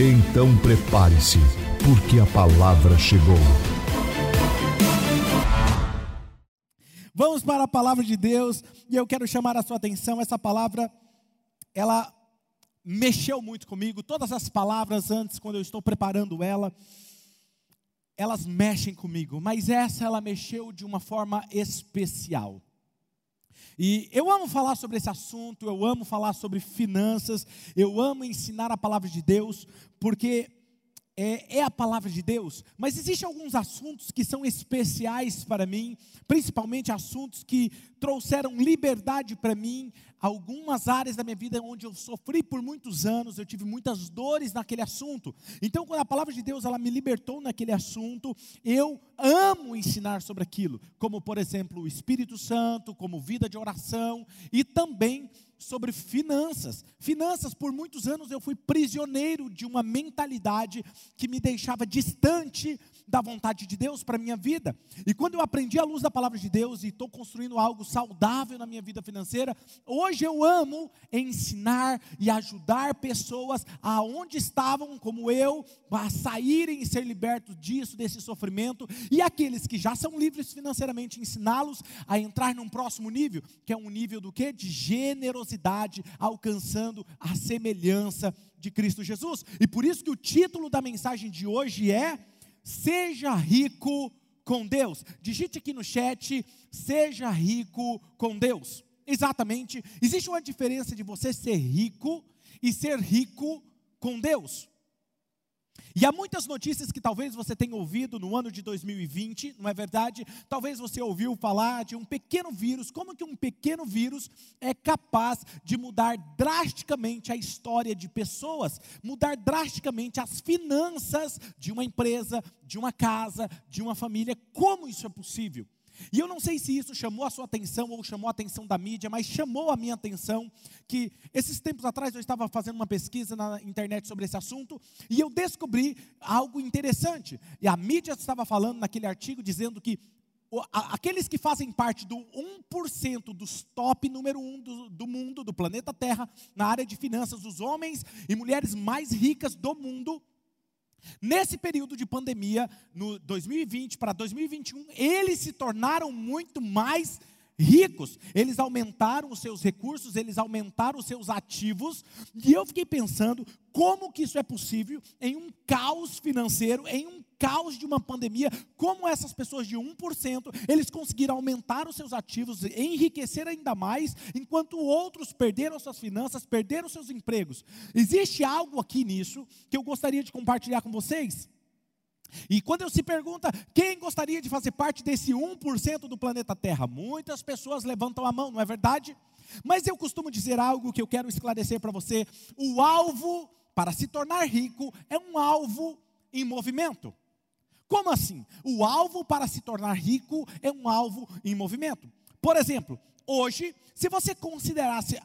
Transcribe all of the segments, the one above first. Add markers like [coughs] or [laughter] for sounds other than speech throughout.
Então prepare-se, porque a palavra chegou. Vamos para a palavra de Deus e eu quero chamar a sua atenção. Essa palavra, ela mexeu muito comigo. Todas as palavras antes, quando eu estou preparando ela, elas mexem comigo, mas essa ela mexeu de uma forma especial. E eu amo falar sobre esse assunto, eu amo falar sobre finanças, eu amo ensinar a palavra de Deus, porque é, é, a palavra de Deus, mas existem alguns assuntos que são especiais para mim, principalmente assuntos que trouxeram liberdade para mim, algumas áreas da minha vida onde eu sofri por muitos anos, eu tive muitas dores naquele assunto. Então, quando a palavra de Deus ela me libertou naquele assunto, eu amo ensinar sobre aquilo, como por exemplo o Espírito Santo, como vida de oração e também sobre finanças. Finanças, por muitos anos eu fui prisioneiro de uma mentalidade que me deixava distante da vontade de Deus para a minha vida. E quando eu aprendi a luz da palavra de Deus e estou construindo algo saudável na minha vida financeira, hoje eu amo ensinar e ajudar pessoas aonde estavam, como eu, a saírem e ser libertos disso, desse sofrimento, e aqueles que já são livres financeiramente, ensiná-los a entrar num próximo nível, que é um nível do que? De generosidade, alcançando a semelhança de Cristo Jesus. E por isso que o título da mensagem de hoje é Seja rico com Deus. Digite aqui no chat, seja rico com Deus. Exatamente, existe uma diferença de você ser rico e ser rico com Deus. E há muitas notícias que talvez você tenha ouvido no ano de 2020, não é verdade? Talvez você ouviu falar de um pequeno vírus, como que um pequeno vírus é capaz de mudar drasticamente a história de pessoas, mudar drasticamente as finanças de uma empresa, de uma casa, de uma família. Como isso é possível? E eu não sei se isso chamou a sua atenção ou chamou a atenção da mídia, mas chamou a minha atenção que esses tempos atrás eu estava fazendo uma pesquisa na internet sobre esse assunto e eu descobri algo interessante. E a mídia estava falando naquele artigo dizendo que aqueles que fazem parte do 1% dos top número 1 do, do mundo, do planeta Terra, na área de finanças, os homens e mulheres mais ricas do mundo, Nesse período de pandemia, no 2020 para 2021, eles se tornaram muito mais ricos, eles aumentaram os seus recursos, eles aumentaram os seus ativos, e eu fiquei pensando como que isso é possível em um caos financeiro, em um caos de uma pandemia, como essas pessoas de 1%, eles conseguiram aumentar os seus ativos, enriquecer ainda mais, enquanto outros perderam suas finanças, perderam seus empregos. Existe algo aqui nisso que eu gostaria de compartilhar com vocês? E quando eu se pergunta quem gostaria de fazer parte desse 1% do planeta Terra, muitas pessoas levantam a mão, não é verdade? Mas eu costumo dizer algo que eu quero esclarecer para você: o alvo para se tornar rico é um alvo em movimento. Como assim? O alvo para se tornar rico é um alvo em movimento. Por exemplo, hoje, se você considerasse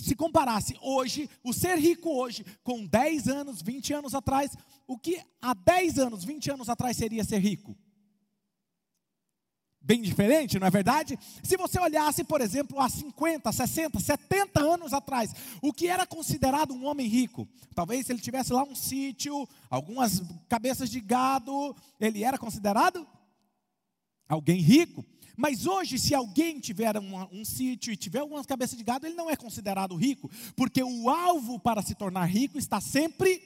se comparasse hoje, o ser rico hoje, com 10 anos, 20 anos atrás, o que há 10 anos, 20 anos atrás seria ser rico? Bem diferente, não é verdade? Se você olhasse, por exemplo, há 50, 60, 70 anos atrás, o que era considerado um homem rico? Talvez se ele tivesse lá um sítio, algumas cabeças de gado, ele era considerado alguém rico. Mas hoje, se alguém tiver um, um sítio e tiver algumas cabeças de gado, ele não é considerado rico, porque o alvo para se tornar rico está sempre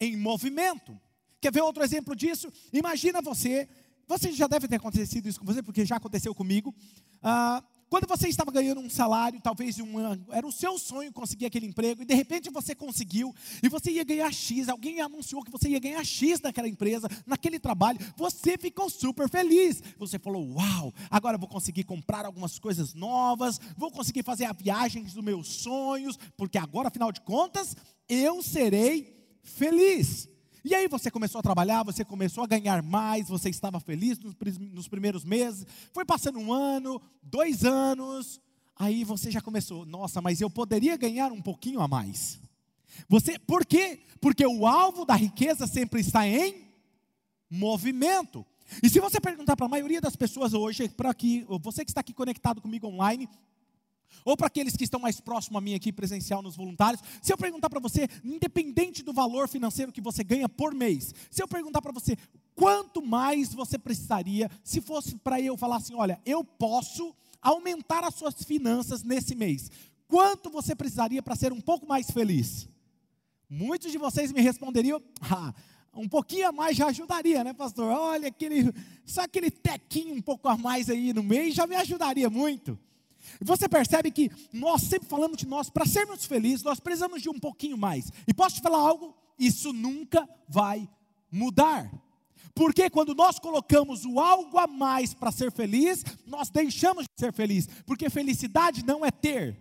em movimento. Quer ver outro exemplo disso? Imagina você, você já deve ter acontecido isso com você, porque já aconteceu comigo. Ah, quando você estava ganhando um salário, talvez um, era o seu sonho conseguir aquele emprego, e de repente você conseguiu, e você ia ganhar X, alguém anunciou que você ia ganhar X naquela empresa, naquele trabalho, você ficou super feliz. Você falou: Uau, agora vou conseguir comprar algumas coisas novas, vou conseguir fazer a viagem dos meus sonhos, porque agora, afinal de contas, eu serei feliz. E aí você começou a trabalhar, você começou a ganhar mais, você estava feliz nos, primeiros meses, foi passando um ano, dois anos, aí você já começou, nossa, mas eu poderia ganhar um pouquinho a mais. Você, por quê? Porque o alvo da riqueza sempre está em movimento. E se você perguntar para a maioria das pessoas hoje, para aqui, você que está aqui conectado comigo online, ou para aqueles que estão mais próximos a mim aqui presencial nos voluntários, se eu perguntar para você, independente do valor financeiro que você ganha por mês, se eu perguntar para você quanto mais você precisaria, se fosse para eu falar assim, olha, eu posso aumentar as suas finanças nesse mês, quanto você precisaria para ser um pouco mais feliz? Muitos de vocês me responderiam, ah, um pouquinho a mais já ajudaria, né, pastor? Olha, aquele, só aquele tequinho um pouco a mais aí no mês já me ajudaria muito. Você percebe que nós sempre falamos de nós, para sermos felizes, nós precisamos de um pouquinho mais. E posso te falar algo? Isso nunca vai mudar. Porque quando nós colocamos o algo a mais para ser feliz, nós deixamos de ser feliz. Porque felicidade não é ter,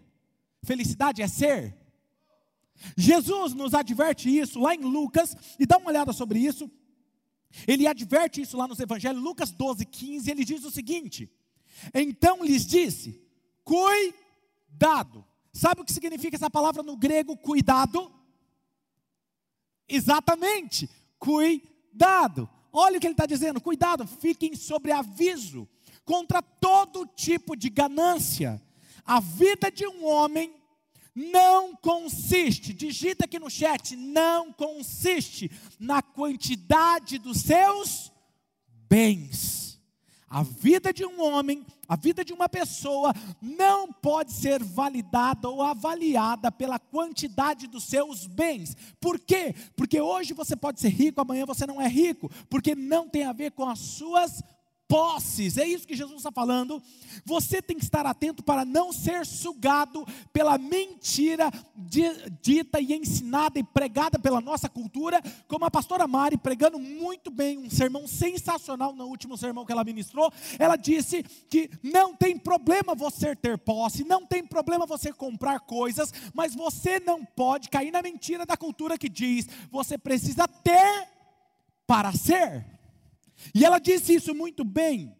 felicidade é ser. Jesus nos adverte isso lá em Lucas, e dá uma olhada sobre isso. Ele adverte isso lá nos Evangelhos, Lucas 12, 15, ele diz o seguinte: Então lhes disse: Cuidado. Sabe o que significa essa palavra no grego, cuidado? Exatamente, cuidado. Olha o que ele está dizendo: cuidado, fiquem sobre aviso contra todo tipo de ganância. A vida de um homem não consiste, digita aqui no chat, não consiste na quantidade dos seus bens. A vida de um homem, a vida de uma pessoa, não pode ser validada ou avaliada pela quantidade dos seus bens. Por quê? Porque hoje você pode ser rico, amanhã você não é rico, porque não tem a ver com as suas posses, é isso que Jesus está falando. Você tem que estar atento para não ser sugado pela mentira dita e ensinada e pregada pela nossa cultura, como a pastora Mari pregando muito bem um sermão sensacional no último sermão que ela ministrou. Ela disse que não tem problema você ter posse, não tem problema você comprar coisas, mas você não pode cair na mentira da cultura que diz: você precisa ter para ser. E ela disse isso muito bem.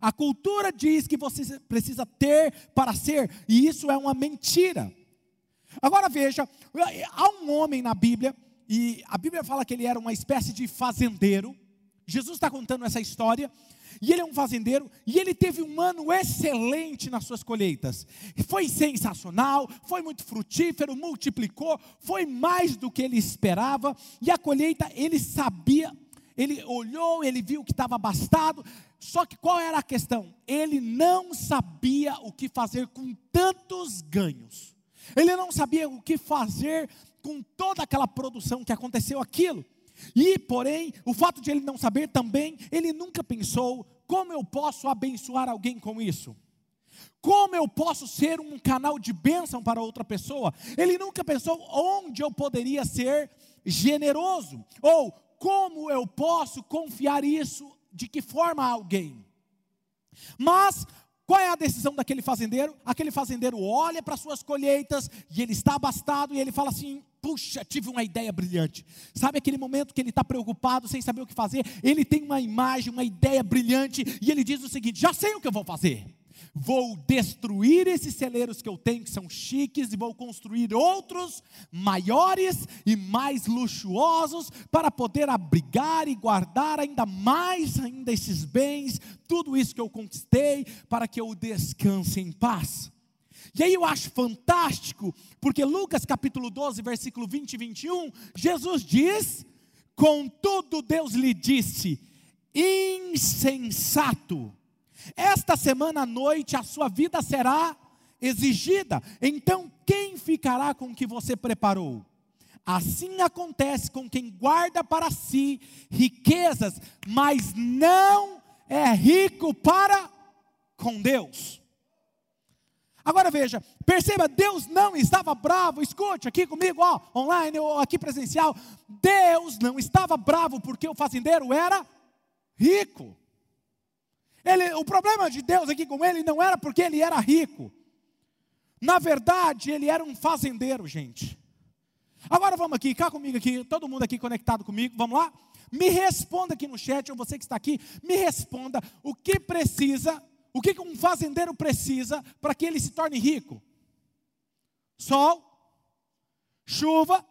A cultura diz que você precisa ter para ser, e isso é uma mentira. Agora veja, há um homem na Bíblia, e a Bíblia fala que ele era uma espécie de fazendeiro. Jesus está contando essa história, e ele é um fazendeiro, e ele teve um ano excelente nas suas colheitas. Foi sensacional, foi muito frutífero, multiplicou, foi mais do que ele esperava, e a colheita ele sabia ele olhou, ele viu que estava abastado, só que qual era a questão? Ele não sabia o que fazer com tantos ganhos. Ele não sabia o que fazer com toda aquela produção que aconteceu aquilo. E, porém, o fato de ele não saber também, ele nunca pensou como eu posso abençoar alguém com isso. Como eu posso ser um canal de bênção para outra pessoa? Ele nunca pensou onde eu poderia ser generoso, ou como eu posso confiar isso? De que forma a alguém? Mas qual é a decisão daquele fazendeiro? Aquele fazendeiro olha para suas colheitas e ele está abastado e ele fala assim: puxa, tive uma ideia brilhante. Sabe aquele momento que ele está preocupado, sem saber o que fazer? Ele tem uma imagem, uma ideia brilhante e ele diz o seguinte: já sei o que eu vou fazer. Vou destruir esses celeiros que eu tenho, que são chiques, e vou construir outros maiores e mais luxuosos, para poder abrigar e guardar ainda mais ainda esses bens, tudo isso que eu conquistei, para que eu descanse em paz. E aí eu acho fantástico, porque Lucas capítulo 12, versículo 20 e 21, Jesus diz: Contudo, Deus lhe disse, insensato esta semana à noite a sua vida será exigida. Então, quem ficará com o que você preparou? Assim acontece com quem guarda para si riquezas, mas não é rico para com Deus. Agora veja, perceba, Deus não estava bravo, escute aqui comigo, ó, online ou aqui presencial. Deus não estava bravo porque o fazendeiro era rico. Ele, o problema de Deus aqui com ele não era porque ele era rico. Na verdade, ele era um fazendeiro, gente. Agora vamos aqui, cá comigo aqui, todo mundo aqui conectado comigo, vamos lá? Me responda aqui no chat, ou você que está aqui, me responda o que precisa, o que um fazendeiro precisa para que ele se torne rico? Sol, chuva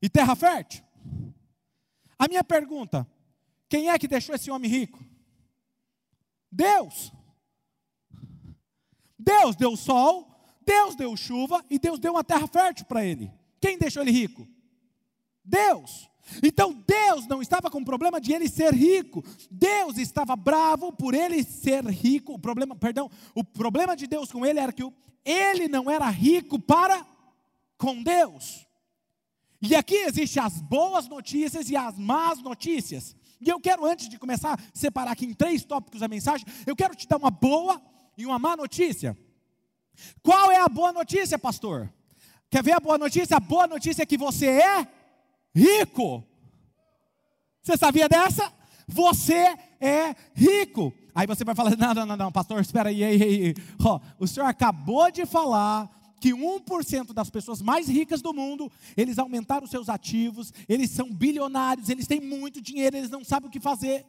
e terra fértil. A minha pergunta: quem é que deixou esse homem rico? Deus. Deus deu sol, Deus deu chuva e Deus deu uma terra fértil para ele. Quem deixou ele rico? Deus. Então Deus não estava com problema de ele ser rico. Deus estava bravo por ele ser rico. O problema, perdão, o problema de Deus com ele era que ele não era rico para com Deus. E aqui existem as boas notícias e as más notícias. E eu quero, antes de começar separar aqui em três tópicos a mensagem, eu quero te dar uma boa e uma má notícia. Qual é a boa notícia, pastor? Quer ver a boa notícia? A boa notícia é que você é rico. Você sabia dessa? Você é rico. Aí você vai falar: não, não, não, não pastor, espera aí, aí, aí. Oh, o senhor acabou de falar que 1% das pessoas mais ricas do mundo, eles aumentaram seus ativos, eles são bilionários, eles têm muito dinheiro, eles não sabem o que fazer.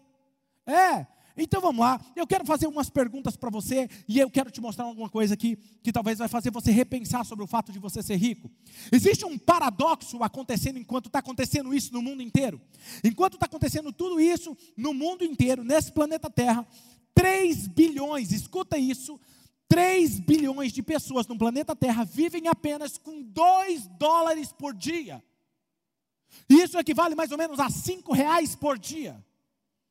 É, então vamos lá, eu quero fazer umas perguntas para você e eu quero te mostrar alguma coisa aqui que talvez vai fazer você repensar sobre o fato de você ser rico. Existe um paradoxo acontecendo enquanto está acontecendo isso no mundo inteiro. Enquanto está acontecendo tudo isso no mundo inteiro, nesse planeta Terra, 3 bilhões, escuta isso, 3 bilhões de pessoas no planeta Terra vivem apenas com 2 dólares por dia. Isso equivale mais ou menos a 5 reais por dia.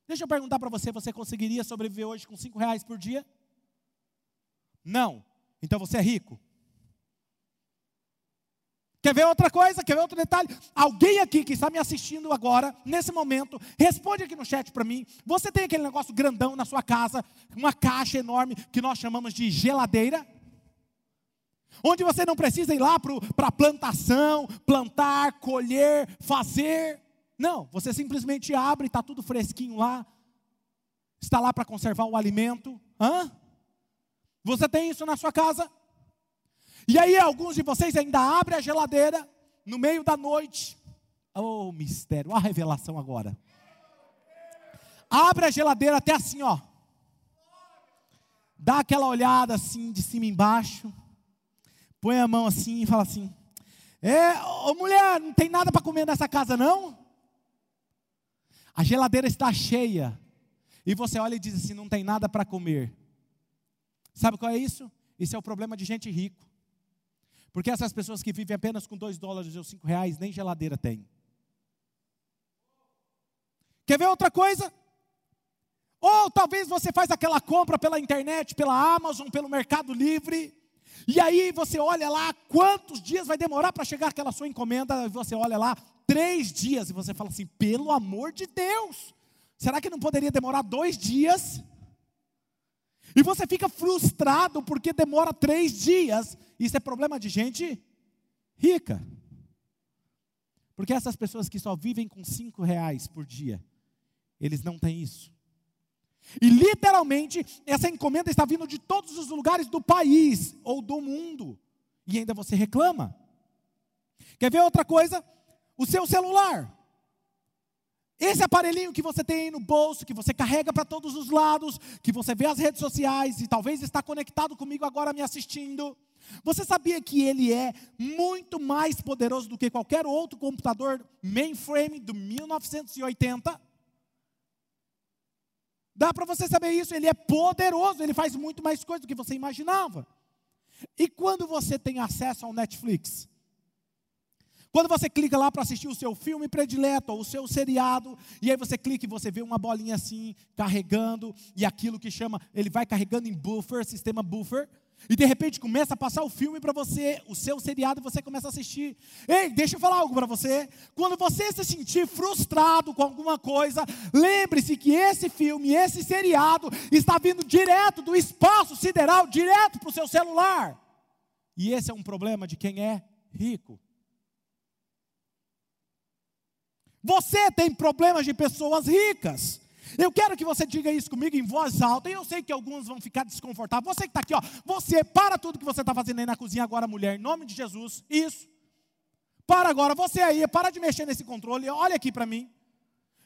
Deixa eu perguntar para você: você conseguiria sobreviver hoje com 5 reais por dia? Não. Então você é rico. Quer ver outra coisa? Quer ver outro detalhe? Alguém aqui que está me assistindo agora, nesse momento, responde aqui no chat para mim. Você tem aquele negócio grandão na sua casa, uma caixa enorme que nós chamamos de geladeira? Onde você não precisa ir lá para a plantação, plantar, colher, fazer. Não, você simplesmente abre, está tudo fresquinho lá. Está lá para conservar o alimento. Hã? Você tem isso na sua casa? E aí alguns de vocês ainda abrem a geladeira no meio da noite. Oh, mistério, a revelação agora. Abre a geladeira até assim, ó. Dá aquela olhada assim de cima embaixo. Põe a mão assim e fala assim: É, ô mulher, não tem nada para comer nessa casa não? A geladeira está cheia. E você olha e diz assim: não tem nada para comer. Sabe qual é isso? Isso é o problema de gente rico. Porque essas pessoas que vivem apenas com dois dólares ou cinco reais, nem geladeira tem. Quer ver outra coisa? Ou talvez você faz aquela compra pela internet, pela Amazon, pelo Mercado Livre, e aí você olha lá quantos dias vai demorar para chegar aquela sua encomenda, e você olha lá, três dias, e você fala assim, pelo amor de Deus, será que não poderia demorar dois dias? E você fica frustrado porque demora três dias. Isso é problema de gente rica. Porque essas pessoas que só vivem com cinco reais por dia, eles não têm isso. E literalmente, essa encomenda está vindo de todos os lugares do país ou do mundo. E ainda você reclama. Quer ver outra coisa? O seu celular. Esse aparelhinho que você tem aí no bolso, que você carrega para todos os lados, que você vê as redes sociais e talvez está conectado comigo agora me assistindo. Você sabia que ele é muito mais poderoso do que qualquer outro computador mainframe do 1980? Dá para você saber isso, ele é poderoso, ele faz muito mais coisa do que você imaginava. E quando você tem acesso ao Netflix? Quando você clica lá para assistir o seu filme predileto, ou o seu seriado, e aí você clica e você vê uma bolinha assim, carregando, e aquilo que chama, ele vai carregando em buffer, sistema buffer, e de repente começa a passar o filme para você, o seu seriado, e você começa a assistir. Ei, deixa eu falar algo para você. Quando você se sentir frustrado com alguma coisa, lembre-se que esse filme, esse seriado, está vindo direto do espaço sideral, direto para o seu celular. E esse é um problema de quem é rico. Você tem problemas de pessoas ricas. Eu quero que você diga isso comigo em voz alta. E eu sei que alguns vão ficar desconfortáveis. Você que está aqui, ó, você para tudo que você está fazendo aí na cozinha agora, mulher, em nome de Jesus. Isso. Para agora, você aí, para de mexer nesse controle, olha aqui para mim.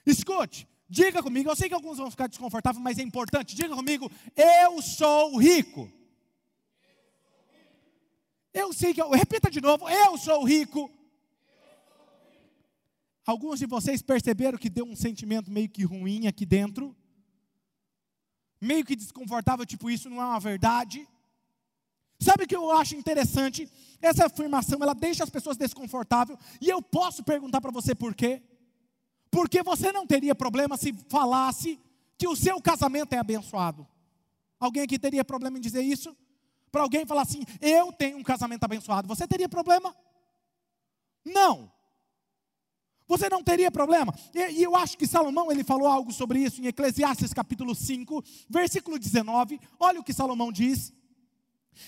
Escute, diga comigo, eu sei que alguns vão ficar desconfortáveis, mas é importante, diga comigo, eu sou rico. Eu sei que, eu, repita de novo, eu sou rico. Alguns de vocês perceberam que deu um sentimento meio que ruim aqui dentro? Meio que desconfortável, tipo, isso não é uma verdade? Sabe o que eu acho interessante? Essa afirmação, ela deixa as pessoas desconfortáveis, e eu posso perguntar para você por quê? Porque você não teria problema se falasse que o seu casamento é abençoado. Alguém aqui teria problema em dizer isso? Para alguém falar assim, eu tenho um casamento abençoado, você teria problema? Não. Você não teria problema. E, eu acho que Salomão ele falou algo sobre isso em Eclesiastes capítulo 5, versículo 19. Olha o que Salomão diz.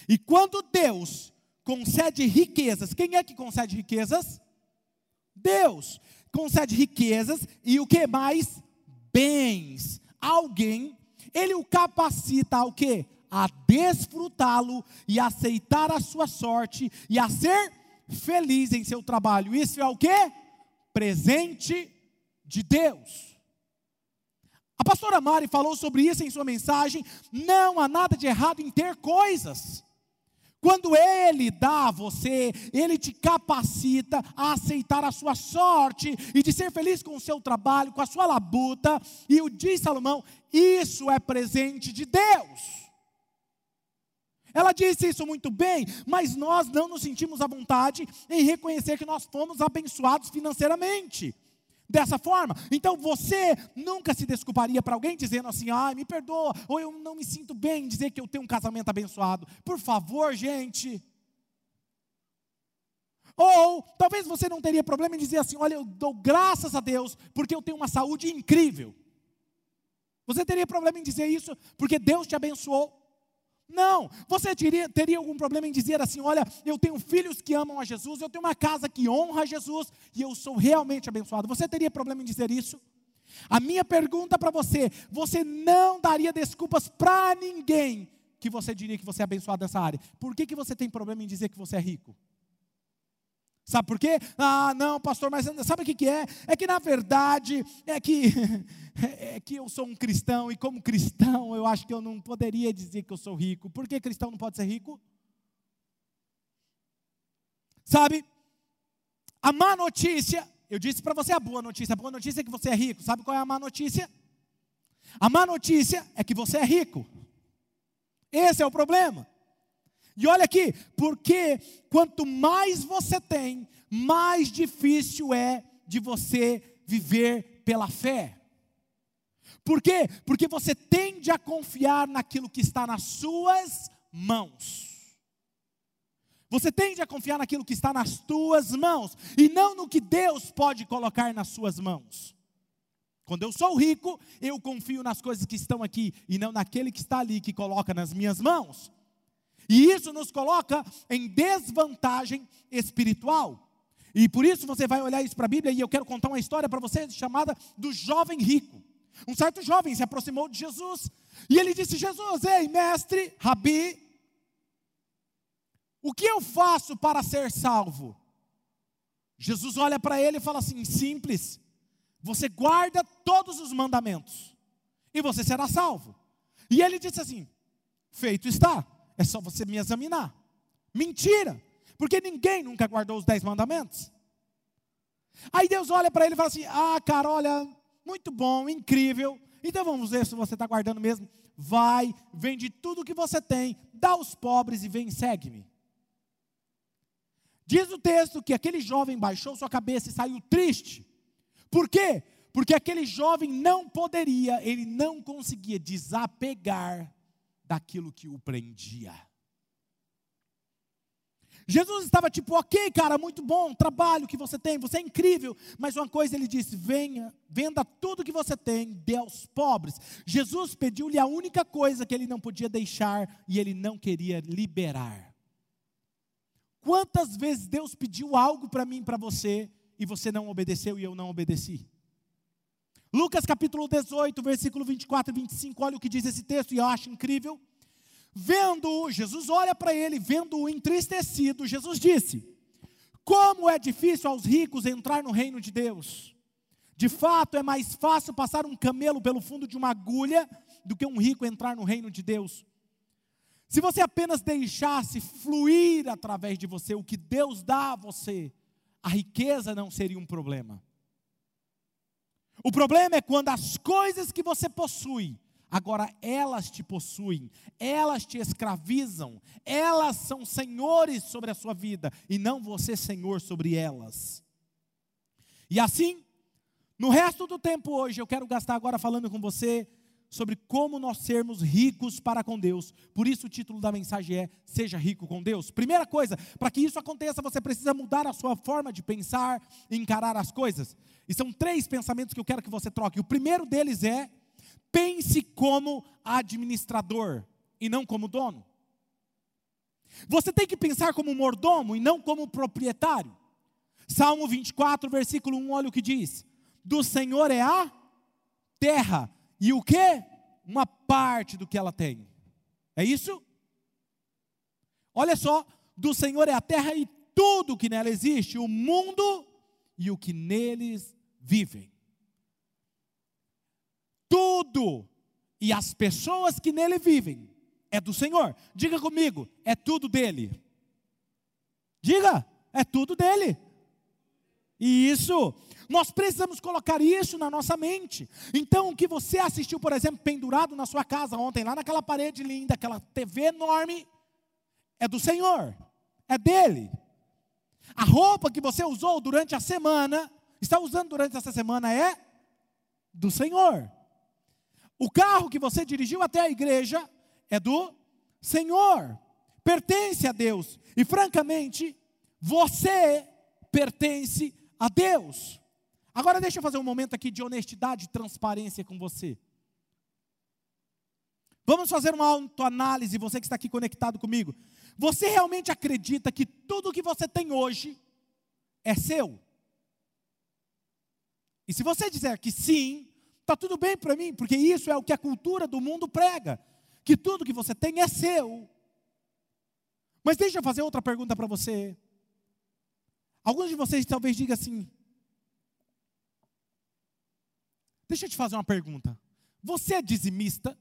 E quando Deus concede riquezas, quem é que concede riquezas? Deus concede riquezas e o que mais? Bens. Alguém, ele o capacita ao que? A desfrutá-lo e aceitar a sua sorte e a ser feliz em seu trabalho. Isso é o que? Presente de Deus. A pastora Mari falou sobre isso em sua mensagem. Não há nada de errado em ter coisas. Quando Ele dá a você, Ele te capacita a aceitar a sua sorte e de ser feliz com o seu trabalho, com a sua labuta. E o diz Salomão: isso é presente de Deus. Ela disse isso muito bem, mas nós não nos sentimos à vontade em reconhecer que nós fomos abençoados financeiramente. Dessa forma, então você nunca se desculparia para alguém dizendo assim: ai, me perdoa, ou eu não me sinto bem em dizer que eu tenho um casamento abençoado. Por favor, gente. Ou talvez você não teria problema em dizer assim: olha, eu dou graças a Deus porque eu tenho uma saúde incrível. Você teria problema em dizer isso porque Deus te abençoou? Não, você teria, teria algum problema em dizer assim: olha, eu tenho filhos que amam a Jesus, eu tenho uma casa que honra a Jesus e eu sou realmente abençoado. Você teria problema em dizer isso? A minha pergunta para você: você não daria desculpas para ninguém que você diria que você é abençoado nessa área? Por que, que você tem problema em dizer que você é rico? Sabe por quê? Ah, não, pastor, mas sabe o que, é? É que na verdade é que [laughs] é que eu sou um cristão e como cristão eu acho que eu não poderia dizer que eu sou rico. Por que cristão não pode ser rico? Sabe? A má notícia, eu disse para você a boa notícia. A boa notícia é que você é rico. Sabe qual é a má notícia? A má notícia é que você é rico. Esse é o problema. E olha aqui, porque quanto mais você tem, mais difícil é de você viver pela fé. Por quê? Porque você tende a confiar naquilo que está nas suas mãos. Você tende a confiar naquilo que está nas tuas mãos e não no que Deus pode colocar nas suas mãos. Quando eu sou rico, eu confio nas coisas que estão aqui e não naquele que está ali que coloca nas minhas mãos. E isso nos coloca em desvantagem espiritual. E por isso você vai olhar isso para a Bíblia e eu quero contar uma história para você chamada do jovem rico. Um certo jovem se aproximou de Jesus e ele disse: Jesus, ei, mestre, rabi, o que eu faço para ser salvo? Jesus olha para ele e fala assim: simples, você guarda todos os mandamentos e você será salvo. E ele disse assim: feito está é só você me examinar. Mentira, porque ninguém nunca guardou os dez mandamentos. Aí Deus olha para ele e fala assim: Ah, cara, olha, muito bom, incrível. Então vamos ver se você está guardando mesmo. Vai, vende tudo que você tem, dá aos pobres e vem, segue-me. Diz o texto que aquele jovem baixou sua cabeça e saiu triste. Por quê? Porque aquele jovem não poderia, ele não conseguia desapegar daquilo que o prendia. Jesus estava tipo, ok, cara, muito bom, trabalho que você tem, você é incrível, mas uma coisa ele disse: venha, venda tudo que você tem, dê aos pobres. Jesus pediu-lhe a única coisa que ele não podia deixar e ele não queria liberar. Quantas vezes Deus pediu algo para mim para você e você não obedeceu e eu não obedeci? Lucas capítulo 18, versículo 24 e 25, olha o que diz esse texto e eu acho incrível. Vendo-o, Jesus olha para ele, vendo-o entristecido, Jesus disse: Como é difícil aos ricos entrar no reino de Deus. De fato, é mais fácil passar um camelo pelo fundo de uma agulha do que um rico entrar no reino de Deus. Se você apenas deixasse fluir através de você o que Deus dá a você, a riqueza não seria um problema. O problema é quando as coisas que você possui, agora elas te possuem, elas te escravizam, elas são senhores sobre a sua vida e não você senhor sobre elas. E assim, no resto do tempo hoje, eu quero gastar agora falando com você sobre como nós sermos ricos para com Deus. Por isso o título da mensagem é Seja rico com Deus. Primeira coisa, para que isso aconteça, você precisa mudar a sua forma de pensar e encarar as coisas. E são três pensamentos que eu quero que você troque. O primeiro deles é: pense como administrador e não como dono. Você tem que pensar como mordomo e não como proprietário. Salmo 24, versículo 1, olha o que diz: Do Senhor é a terra e o que? Uma parte do que ela tem. É isso? Olha só, do Senhor é a terra e tudo que nela existe, o mundo e o que neles vivem. Tudo e as pessoas que nele vivem é do Senhor. Diga comigo, é tudo dele. Diga, é tudo dele. E isso nós precisamos colocar isso na nossa mente. Então, o que você assistiu, por exemplo, pendurado na sua casa ontem, lá naquela parede linda, aquela TV enorme, é do Senhor, é dele. A roupa que você usou durante a semana, está usando durante essa semana, é do Senhor. O carro que você dirigiu até a igreja é do Senhor, pertence a Deus. E francamente, você pertence a Deus. Agora deixa eu fazer um momento aqui de honestidade e transparência com você. Vamos fazer uma autoanálise, você que está aqui conectado comigo. Você realmente acredita que tudo que você tem hoje é seu? E se você disser que sim, está tudo bem para mim, porque isso é o que a cultura do mundo prega: que tudo que você tem é seu. Mas deixa eu fazer outra pergunta para você. Alguns de vocês talvez digam assim: Deixa eu te fazer uma pergunta. Você é dizimista?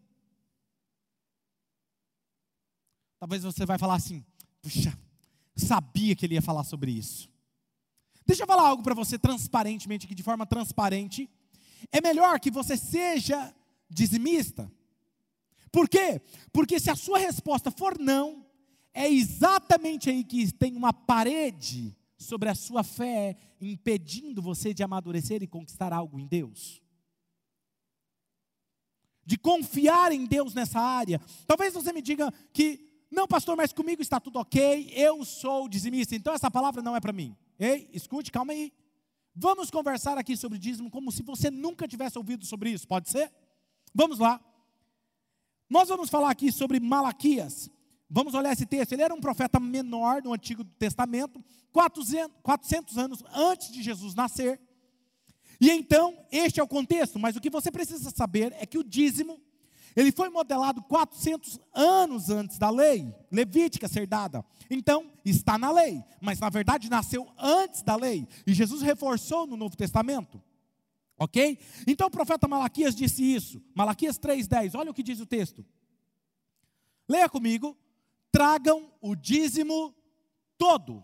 Talvez você vai falar assim: puxa, sabia que ele ia falar sobre isso. Deixa eu falar algo para você transparentemente, aqui de forma transparente. É melhor que você seja dizimista. Por quê? Porque se a sua resposta for não, é exatamente aí que tem uma parede sobre a sua fé, impedindo você de amadurecer e conquistar algo em Deus de confiar em Deus nessa área. Talvez você me diga que, não, pastor, mas comigo está tudo ok, eu sou dizimista, então essa palavra não é para mim. Ei, escute, calma aí. Vamos conversar aqui sobre dízimo como se você nunca tivesse ouvido sobre isso, pode ser? Vamos lá. Nós vamos falar aqui sobre Malaquias. Vamos olhar esse texto. Ele era um profeta menor no Antigo Testamento, 400, 400 anos antes de Jesus nascer. E então, este é o contexto, mas o que você precisa saber é que o dízimo, ele foi modelado 400 anos antes da lei levítica ser dada. Então, está na lei, mas na verdade nasceu antes da lei. E Jesus reforçou no Novo Testamento. Ok? Então o profeta Malaquias disse isso. Malaquias 3,10. Olha o que diz o texto. Leia comigo. Tragam o dízimo todo.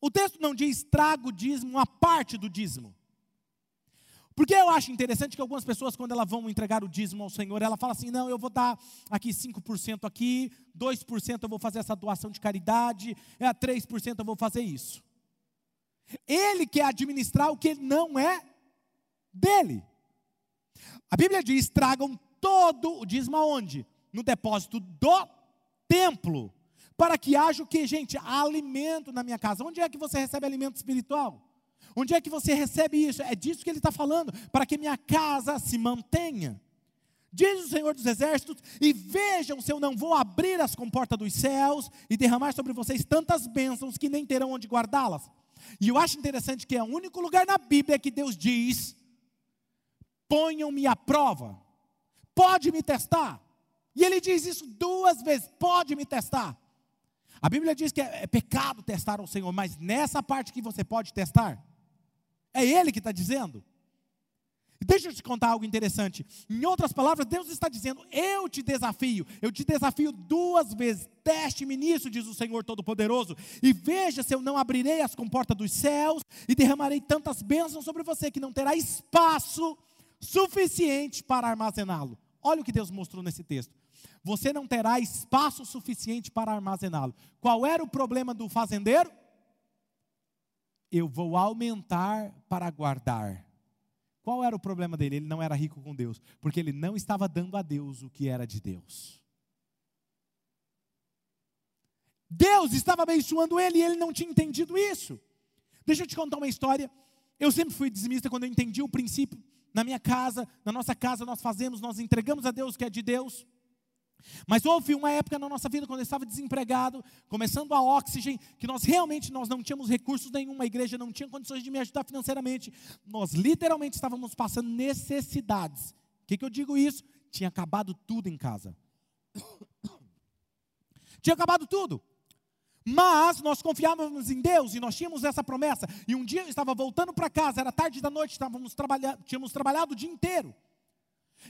O texto não diz traga o dízimo, uma parte do dízimo. Porque eu acho interessante que algumas pessoas, quando elas vão entregar o dízimo ao Senhor, ela fala assim: não, eu vou dar aqui 5% aqui, 2% eu vou fazer essa doação de caridade, é 3% eu vou fazer isso. Ele quer administrar o que não é dele. A Bíblia diz: tragam todo o dízimo aonde? No depósito do templo. Para que haja o que, gente? Alimento na minha casa. Onde é que você recebe alimento espiritual? Onde é que você recebe isso? É disso que ele está falando, para que minha casa se mantenha. Diz o Senhor dos Exércitos: e vejam se eu não vou abrir as comportas dos céus e derramar sobre vocês tantas bênçãos que nem terão onde guardá-las. E eu acho interessante que é o único lugar na Bíblia que Deus diz: ponham-me à prova, pode me testar. E ele diz isso duas vezes: pode me testar. A Bíblia diz que é, é pecado testar o Senhor, mas nessa parte que você pode testar, é Ele que está dizendo. Deixa eu te contar algo interessante. Em outras palavras, Deus está dizendo: Eu te desafio, eu te desafio duas vezes. Teste-me nisso, diz o Senhor Todo-Poderoso, e veja se eu não abrirei as comportas dos céus e derramarei tantas bênçãos sobre você que não terá espaço suficiente para armazená-lo. Olha o que Deus mostrou nesse texto. Você não terá espaço suficiente para armazená-lo. Qual era o problema do fazendeiro? Eu vou aumentar para guardar. Qual era o problema dele? Ele não era rico com Deus, porque ele não estava dando a Deus o que era de Deus. Deus estava abençoando ele e ele não tinha entendido isso. Deixa eu te contar uma história. Eu sempre fui dizimista quando eu entendi o princípio. Na minha casa, na nossa casa, nós fazemos, nós entregamos a Deus o que é de Deus. Mas houve uma época na nossa vida quando eu estava desempregado, começando a oxigênio, que nós realmente nós não tínhamos recursos nenhum, a igreja não tinha condições de me ajudar financeiramente. Nós literalmente estávamos passando necessidades. O que, que eu digo isso? Tinha acabado tudo em casa. [coughs] tinha acabado tudo. Mas nós confiávamos em Deus e nós tínhamos essa promessa. E um dia eu estava voltando para casa, era tarde da noite, estávamos trabalhando, tínhamos trabalhado o dia inteiro.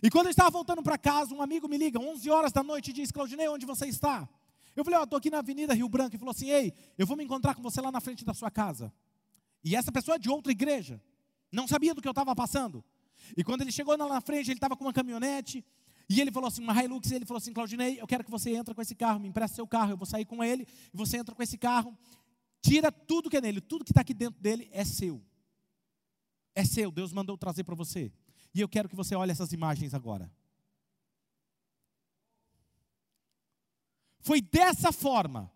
E quando eu estava voltando para casa, um amigo me liga, 11 horas da noite, e diz: Claudinei, onde você está? Eu falei: Ó, oh, estou aqui na Avenida Rio Branco. E falou assim: Ei, eu vou me encontrar com você lá na frente da sua casa. E essa pessoa é de outra igreja, não sabia do que eu estava passando. E quando ele chegou lá na frente, ele estava com uma caminhonete. E ele falou assim, uma Hilux, ele falou assim, Claudinei, eu quero que você entre com esse carro, me empreste seu carro, eu vou sair com ele, e você entra com esse carro, tira tudo que é nele, tudo que está aqui dentro dele é seu. É seu, Deus mandou trazer para você. E eu quero que você olhe essas imagens agora. Foi dessa forma.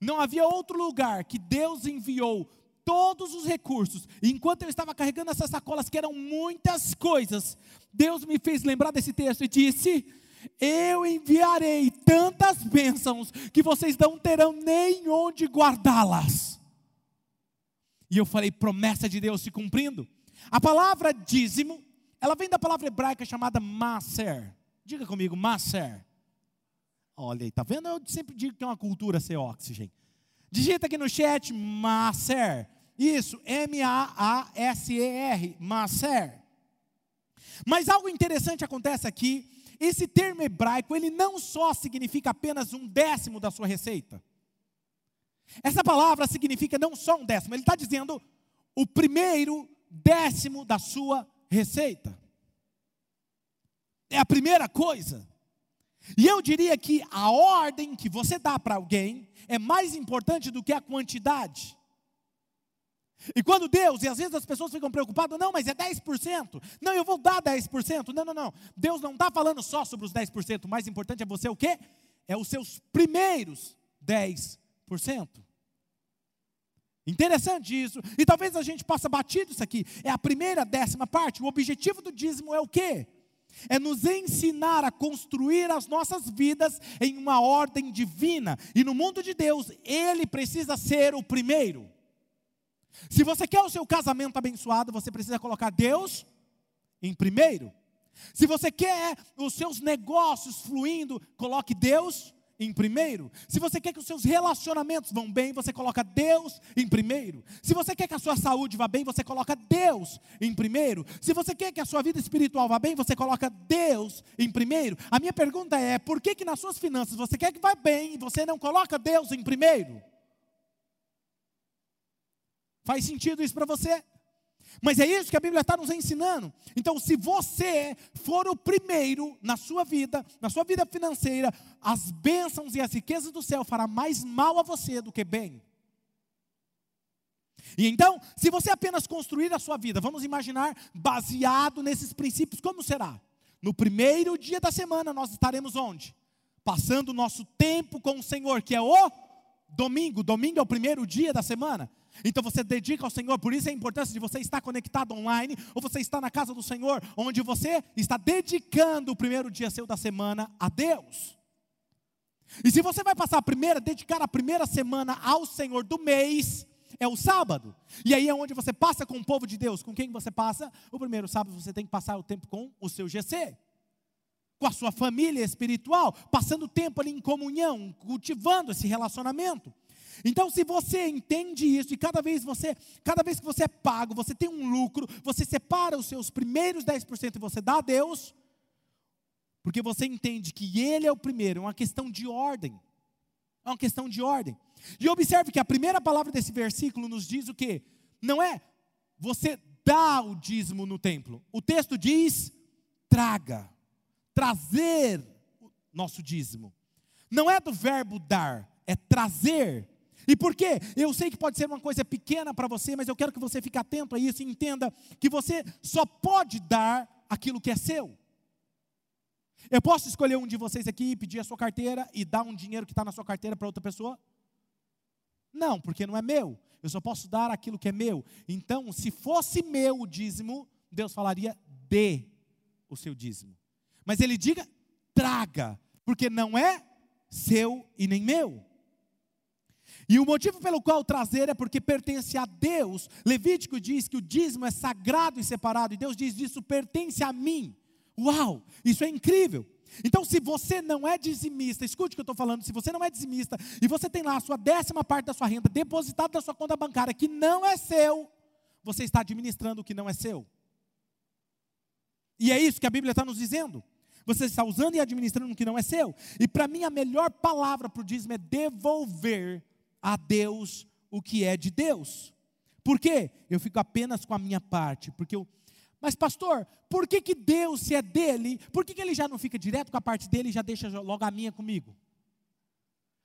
Não havia outro lugar que Deus enviou todos os recursos. Enquanto eu estava carregando essas sacolas, que eram muitas coisas, Deus me fez lembrar desse texto e disse: Eu enviarei tantas bênçãos que vocês não terão nem onde guardá-las. E eu falei: promessa de Deus se cumprindo. A palavra dízimo ela vem da palavra hebraica chamada maser. Diga comigo, maser. Olha aí, tá vendo? Eu sempre digo que é uma cultura ser oxigênio. Digita aqui no chat, maser. Isso, M-A-A-S-E-R, maser. Mas algo interessante acontece aqui. Esse termo hebraico, ele não só significa apenas um décimo da sua receita. Essa palavra significa não só um décimo, ele está dizendo o primeiro décimo da sua receita. É a primeira coisa. E eu diria que a ordem que você dá para alguém é mais importante do que a quantidade. E quando Deus, e às vezes as pessoas ficam preocupadas, não, mas é 10%. Não, eu vou dar 10%. Não, não, não. Deus não está falando só sobre os 10%. O mais importante é você o quê? É os seus primeiros 10%. Interessante isso. E talvez a gente possa batido isso aqui. É a primeira décima parte. O objetivo do dízimo é o quê? É nos ensinar a construir as nossas vidas em uma ordem divina. E no mundo de Deus, Ele precisa ser o primeiro. Se você quer o seu casamento abençoado, você precisa colocar Deus em primeiro. Se você quer os seus negócios fluindo, coloque Deus em primeiro. Se você quer que os seus relacionamentos vão bem, você coloca Deus em primeiro. Se você quer que a sua saúde vá bem, você coloca Deus em primeiro. Se você quer que a sua vida espiritual vá bem, você coloca Deus em primeiro. A minha pergunta é: por que que nas suas finanças você quer que vá bem e você não coloca Deus em primeiro? Faz sentido isso para você? Mas é isso que a Bíblia está nos ensinando. Então, se você for o primeiro na sua vida, na sua vida financeira, as bênçãos e as riquezas do céu fará mais mal a você do que bem. E então, se você apenas construir a sua vida, vamos imaginar, baseado nesses princípios, como será? No primeiro dia da semana, nós estaremos onde? Passando o nosso tempo com o Senhor, que é o domingo. Domingo é o primeiro dia da semana. Então você dedica ao Senhor, por isso é a importância de você estar conectado online, ou você está na casa do Senhor, onde você está dedicando o primeiro dia seu da semana a Deus. E se você vai passar a primeira, dedicar a primeira semana ao Senhor do mês, é o sábado. E aí é onde você passa com o povo de Deus. Com quem você passa? O primeiro sábado você tem que passar o tempo com o seu GC. com a sua família espiritual, passando tempo ali em comunhão, cultivando esse relacionamento. Então, se você entende isso e cada vez você, cada vez que você é pago, você tem um lucro, você separa os seus primeiros 10% e você dá a Deus, porque você entende que ele é o primeiro, é uma questão de ordem. É uma questão de ordem. E observe que a primeira palavra desse versículo nos diz o quê? Não é você dá o dízimo no templo. O texto diz traga, trazer o nosso dízimo. Não é do verbo dar, é trazer. E por quê? Eu sei que pode ser uma coisa pequena para você, mas eu quero que você fique atento a isso e entenda que você só pode dar aquilo que é seu. Eu posso escolher um de vocês aqui, pedir a sua carteira e dar um dinheiro que está na sua carteira para outra pessoa? Não, porque não é meu. Eu só posso dar aquilo que é meu. Então, se fosse meu o dízimo, Deus falaria: dê o seu dízimo. Mas ele diga: traga, porque não é seu e nem meu. E o motivo pelo qual trazer é porque pertence a Deus. Levítico diz que o dízimo é sagrado e separado, e Deus diz: Isso pertence a mim. Uau, isso é incrível. Então, se você não é dizimista, escute o que eu estou falando, se você não é dizimista e você tem lá a sua décima parte da sua renda depositada na sua conta bancária que não é seu, você está administrando o que não é seu. E é isso que a Bíblia está nos dizendo. Você está usando e administrando o que não é seu. E para mim a melhor palavra para o dízimo é devolver a Deus o que é de Deus. Por quê? Eu fico apenas com a minha parte, porque eu mas, pastor, por que, que Deus, se é dele, por que, que ele já não fica direto com a parte dele e já deixa logo a minha comigo?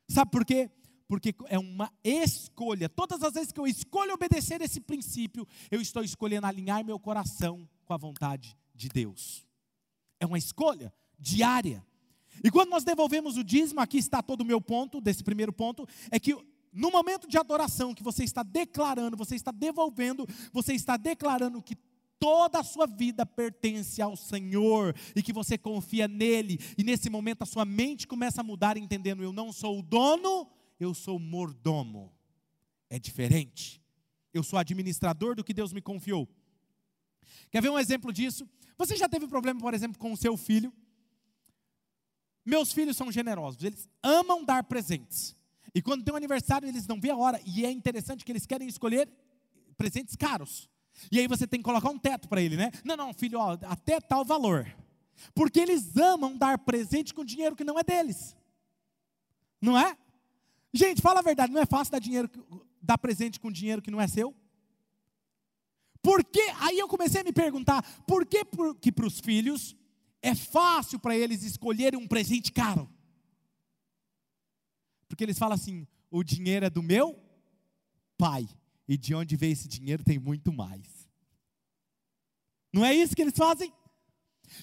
Sabe por quê? Porque é uma escolha. Todas as vezes que eu escolho obedecer esse princípio, eu estou escolhendo alinhar meu coração com a vontade de Deus. É uma escolha diária. E quando nós devolvemos o dízimo, aqui está todo o meu ponto, desse primeiro ponto, é que no momento de adoração que você está declarando, você está devolvendo, você está declarando que toda a sua vida pertence ao Senhor e que você confia nele, e nesse momento a sua mente começa a mudar, entendendo: eu não sou o dono, eu sou o mordomo. É diferente. Eu sou administrador do que Deus me confiou. Quer ver um exemplo disso? Você já teve problema, por exemplo, com o seu filho? Meus filhos são generosos, eles amam dar presentes. E quando tem um aniversário, eles não vê a hora. E é interessante que eles querem escolher presentes caros. E aí você tem que colocar um teto para ele, né? Não, não, filho, ó, até tal valor. Porque eles amam dar presente com dinheiro que não é deles. Não é? Gente, fala a verdade, não é fácil dar dinheiro, dar presente com dinheiro que não é seu? Por que? Aí eu comecei a me perguntar, por que, que para os filhos é fácil para eles escolherem um presente caro? Porque eles falam assim: o dinheiro é do meu pai e de onde veio esse dinheiro tem muito mais. Não é isso que eles fazem?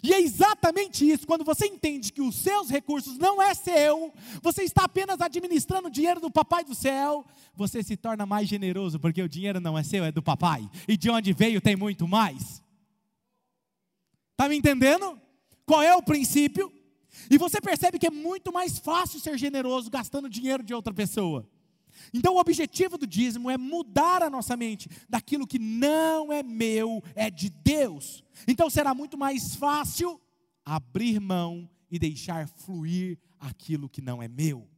E é exatamente isso, quando você entende que os seus recursos não é seu, você está apenas administrando o dinheiro do papai do céu, você se torna mais generoso, porque o dinheiro não é seu, é do papai, e de onde veio tem muito mais. Está me entendendo? Qual é o princípio? E você percebe que é muito mais fácil ser generoso gastando dinheiro de outra pessoa. Então, o objetivo do dízimo é mudar a nossa mente daquilo que não é meu, é de Deus. Então, será muito mais fácil abrir mão e deixar fluir aquilo que não é meu.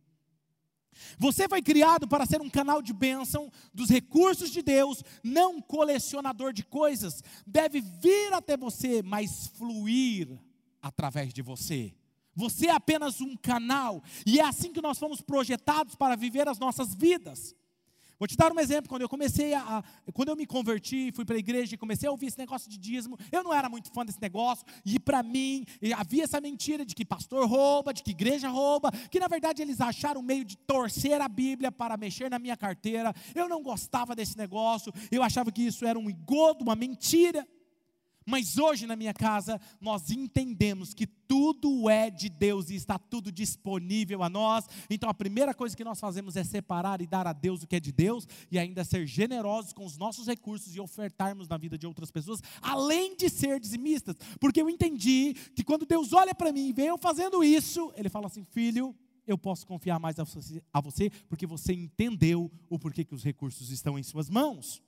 Você foi criado para ser um canal de bênção dos recursos de Deus, não colecionador de coisas. Deve vir até você, mas fluir através de você. Você é apenas um canal, e é assim que nós fomos projetados para viver as nossas vidas. Vou te dar um exemplo, quando eu comecei a, quando eu me converti, fui para a igreja e comecei a ouvir esse negócio de dízimo, eu não era muito fã desse negócio, e para mim havia essa mentira de que pastor rouba, de que igreja rouba, que na verdade eles acharam um meio de torcer a Bíblia para mexer na minha carteira. Eu não gostava desse negócio, eu achava que isso era um engodo, uma mentira. Mas hoje na minha casa nós entendemos que tudo é de Deus e está tudo disponível a nós. Então a primeira coisa que nós fazemos é separar e dar a Deus o que é de Deus e ainda ser generosos com os nossos recursos e ofertarmos na vida de outras pessoas, além de ser dizimistas. Porque eu entendi que quando Deus olha para mim e vê eu fazendo isso, Ele fala assim: filho, eu posso confiar mais a você, porque você entendeu o porquê que os recursos estão em suas mãos.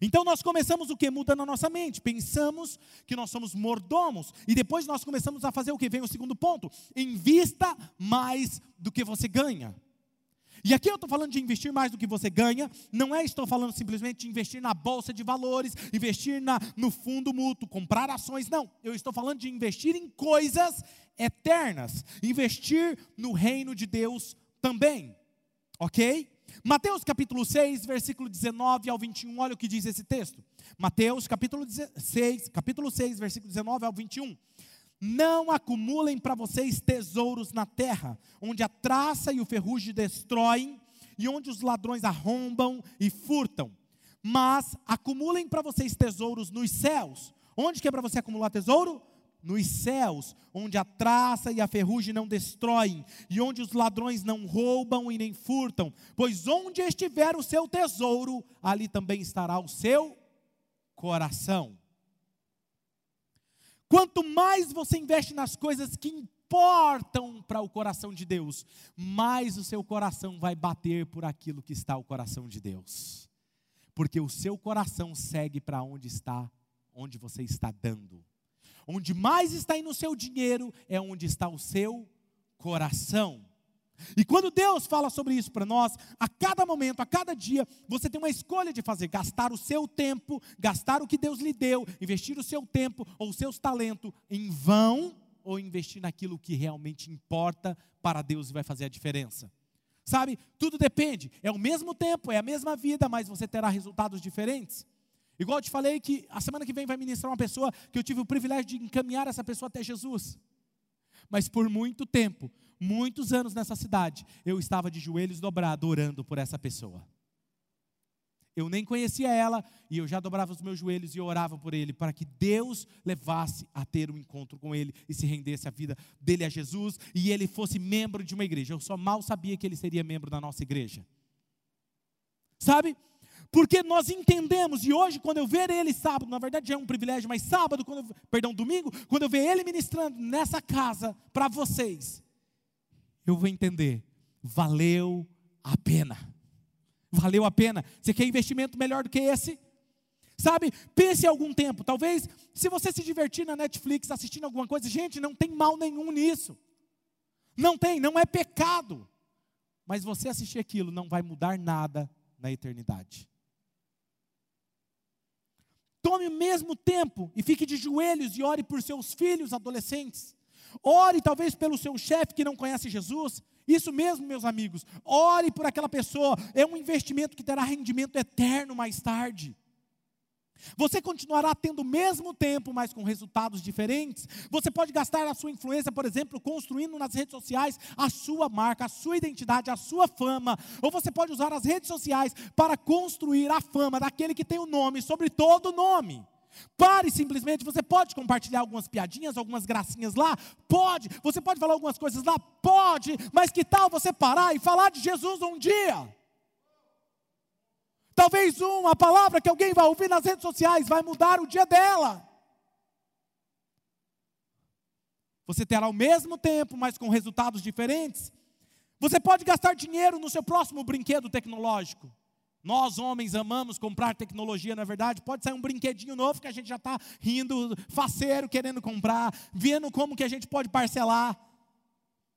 Então nós começamos o que? Muda na nossa mente. Pensamos que nós somos mordomos. E depois nós começamos a fazer o que? Vem o segundo ponto. Invista mais do que você ganha. E aqui eu estou falando de investir mais do que você ganha, não é estou falando simplesmente de investir na bolsa de valores, investir na, no fundo mútuo, comprar ações, não. Eu estou falando de investir em coisas eternas, investir no reino de Deus também, ok? Mateus capítulo 6, versículo 19 ao 21, olha o que diz esse texto. Mateus capítulo 6, capítulo 6, versículo 19 ao 21. Não acumulem para vocês tesouros na terra, onde a traça e o ferrugem destroem, e onde os ladrões arrombam e furtam. Mas acumulem para vocês tesouros nos céus. Onde que é para você acumular tesouro? Nos céus, onde a traça e a ferrugem não destroem, e onde os ladrões não roubam e nem furtam. Pois onde estiver o seu tesouro, ali também estará o seu coração. Quanto mais você investe nas coisas que importam para o coração de Deus, mais o seu coração vai bater por aquilo que está o coração de Deus. Porque o seu coração segue para onde está, onde você está dando. Onde mais está indo o seu dinheiro é onde está o seu coração. E quando Deus fala sobre isso para nós, a cada momento, a cada dia, você tem uma escolha de fazer: gastar o seu tempo, gastar o que Deus lhe deu, investir o seu tempo ou os seus talentos em vão, ou investir naquilo que realmente importa para Deus e vai fazer a diferença. Sabe, tudo depende, é o mesmo tempo, é a mesma vida, mas você terá resultados diferentes. Igual eu te falei que a semana que vem vai ministrar uma pessoa que eu tive o privilégio de encaminhar essa pessoa até Jesus. Mas por muito tempo, muitos anos nessa cidade, eu estava de joelhos dobrados orando por essa pessoa. Eu nem conhecia ela e eu já dobrava os meus joelhos e orava por ele, para que Deus levasse a ter um encontro com ele e se rendesse a vida dele a Jesus e ele fosse membro de uma igreja. Eu só mal sabia que ele seria membro da nossa igreja. Sabe? Porque nós entendemos, e hoje, quando eu ver ele sábado, na verdade já é um privilégio, mas sábado, quando eu, perdão, domingo, quando eu ver ele ministrando nessa casa para vocês, eu vou entender, valeu a pena. Valeu a pena. Você quer investimento melhor do que esse? Sabe, pense algum tempo. Talvez, se você se divertir na Netflix assistindo alguma coisa, gente, não tem mal nenhum nisso. Não tem, não é pecado. Mas você assistir aquilo não vai mudar nada na eternidade. Tome o mesmo tempo e fique de joelhos e ore por seus filhos adolescentes. Ore talvez pelo seu chefe que não conhece Jesus. Isso mesmo, meus amigos. Ore por aquela pessoa. É um investimento que terá rendimento eterno mais tarde. Você continuará tendo o mesmo tempo, mas com resultados diferentes. Você pode gastar a sua influência, por exemplo, construindo nas redes sociais a sua marca, a sua identidade, a sua fama. Ou você pode usar as redes sociais para construir a fama daquele que tem o nome sobre todo nome. Pare simplesmente, você pode compartilhar algumas piadinhas, algumas gracinhas lá? Pode. Você pode falar algumas coisas lá? Pode. Mas que tal você parar e falar de Jesus um dia? Talvez uma palavra que alguém vai ouvir nas redes sociais vai mudar o dia dela. Você terá o mesmo tempo, mas com resultados diferentes. Você pode gastar dinheiro no seu próximo brinquedo tecnológico. Nós, homens, amamos comprar tecnologia, na é verdade. Pode sair um brinquedinho novo que a gente já está rindo, faceiro, querendo comprar, vendo como que a gente pode parcelar.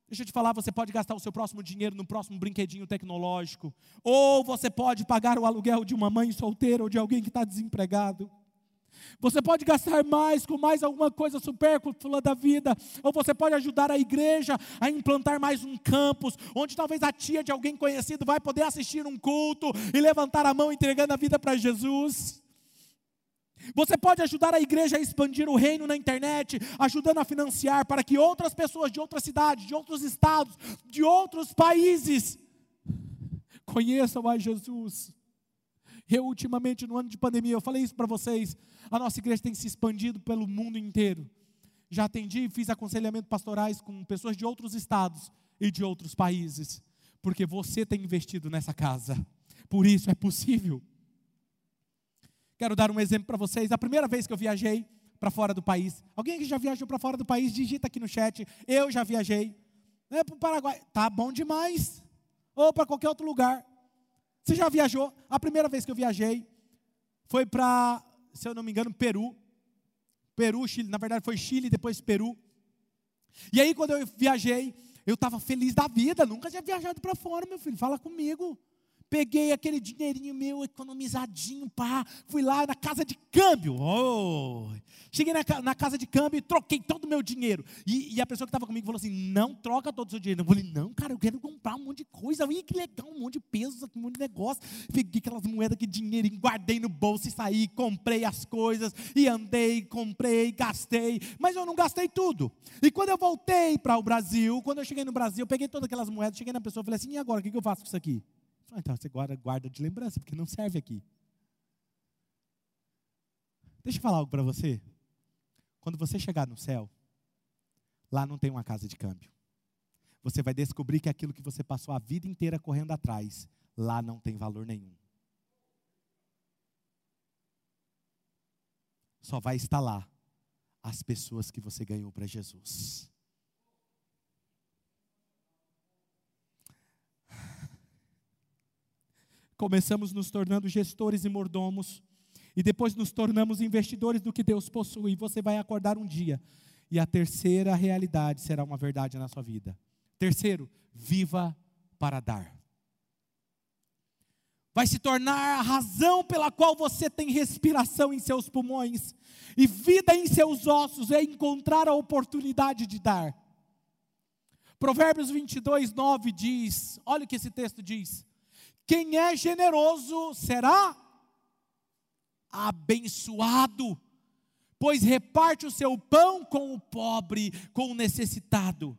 Deixa eu te falar, você pode gastar o seu próximo dinheiro no próximo brinquedinho tecnológico. Ou você pode pagar o aluguel de uma mãe solteira ou de alguém que está desempregado. Você pode gastar mais com mais alguma coisa supérflua da vida, ou você pode ajudar a igreja a implantar mais um campus, onde talvez a tia de alguém conhecido vai poder assistir um culto e levantar a mão entregando a vida para Jesus. Você pode ajudar a igreja a expandir o reino na internet, ajudando a financiar para que outras pessoas de outras cidades, de outros estados, de outros países conheçam a Jesus. Eu, ultimamente, no ano de pandemia, eu falei isso para vocês. A nossa igreja tem se expandido pelo mundo inteiro. Já atendi e fiz aconselhamento pastorais com pessoas de outros estados e de outros países, porque você tem investido nessa casa. Por isso é possível. Quero dar um exemplo para vocês. A primeira vez que eu viajei para fora do país, alguém que já viajou para fora do país, digita aqui no chat. Eu já viajei. É para o Paraguai. Tá bom demais. Ou para qualquer outro lugar. Você já viajou? A primeira vez que eu viajei foi para, se eu não me engano, Peru. Peru, Chile, na verdade foi Chile, depois Peru. E aí quando eu viajei, eu estava feliz da vida, nunca tinha viajado para fora, meu filho, fala comigo. Peguei aquele dinheirinho meu economizadinho, pá, fui lá na casa de câmbio. Oh, cheguei na, na, casa de câmbio e troquei todo o meu dinheiro. E, e a pessoa que estava comigo falou assim: não troca todo o seu dinheiro. Eu falei: não, cara, eu quero comprar um monte de coisa. Ih, que legal, um monte de pesos, um monte de negócio. Peguei aquelas moedas, que dinheiro, guardei no bolso e saí, comprei as coisas, e andei, comprei, gastei. Mas eu não gastei tudo. E quando eu voltei para o Brasil, quando eu cheguei no Brasil, eu peguei todas aquelas moedas, cheguei na pessoa e falei assim: e agora, o que, que eu faço com isso aqui? Ah, então você guarda, guarda de lembrança, porque não serve aqui. Deixa eu falar algo para você. Quando você chegar no céu, lá não tem uma casa de câmbio. Você vai descobrir que aquilo que você passou a vida inteira correndo atrás, lá não tem valor nenhum. Só vai estar lá as pessoas que você ganhou para Jesus. Começamos nos tornando gestores e mordomos, e depois nos tornamos investidores do que Deus possui. Você vai acordar um dia, e a terceira realidade será uma verdade na sua vida. Terceiro, viva para dar. Vai se tornar a razão pela qual você tem respiração em seus pulmões e vida em seus ossos, é encontrar a oportunidade de dar. Provérbios 22, 9 diz: olha o que esse texto diz: quem é generoso será abençoado, pois reparte o seu pão com o pobre, com o necessitado.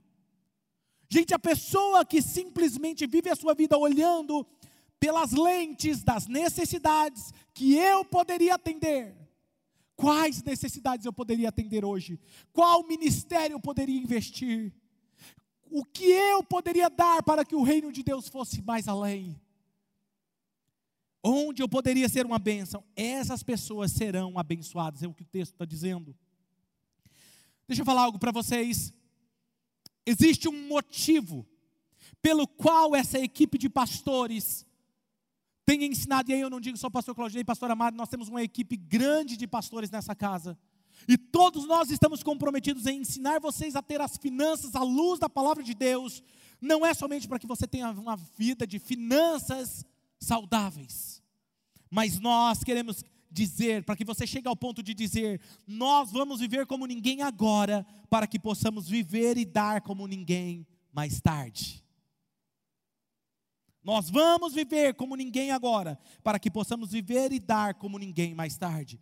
Gente, a pessoa que simplesmente vive a sua vida olhando pelas lentes das necessidades que eu poderia atender. Quais necessidades eu poderia atender hoje? Qual ministério eu poderia investir? O que eu poderia dar para que o reino de Deus fosse mais além? Onde eu poderia ser uma bênção, essas pessoas serão abençoadas, é o que o texto está dizendo. Deixa eu falar algo para vocês. Existe um motivo pelo qual essa equipe de pastores tem ensinado, e aí eu não digo só pastor Claudinei e pastor Amado, nós temos uma equipe grande de pastores nessa casa. E todos nós estamos comprometidos em ensinar vocês a ter as finanças à luz da palavra de Deus. Não é somente para que você tenha uma vida de finanças saudáveis. Mas nós queremos dizer, para que você chegue ao ponto de dizer, nós vamos viver como ninguém agora, para que possamos viver e dar como ninguém mais tarde. Nós vamos viver como ninguém agora, para que possamos viver e dar como ninguém mais tarde.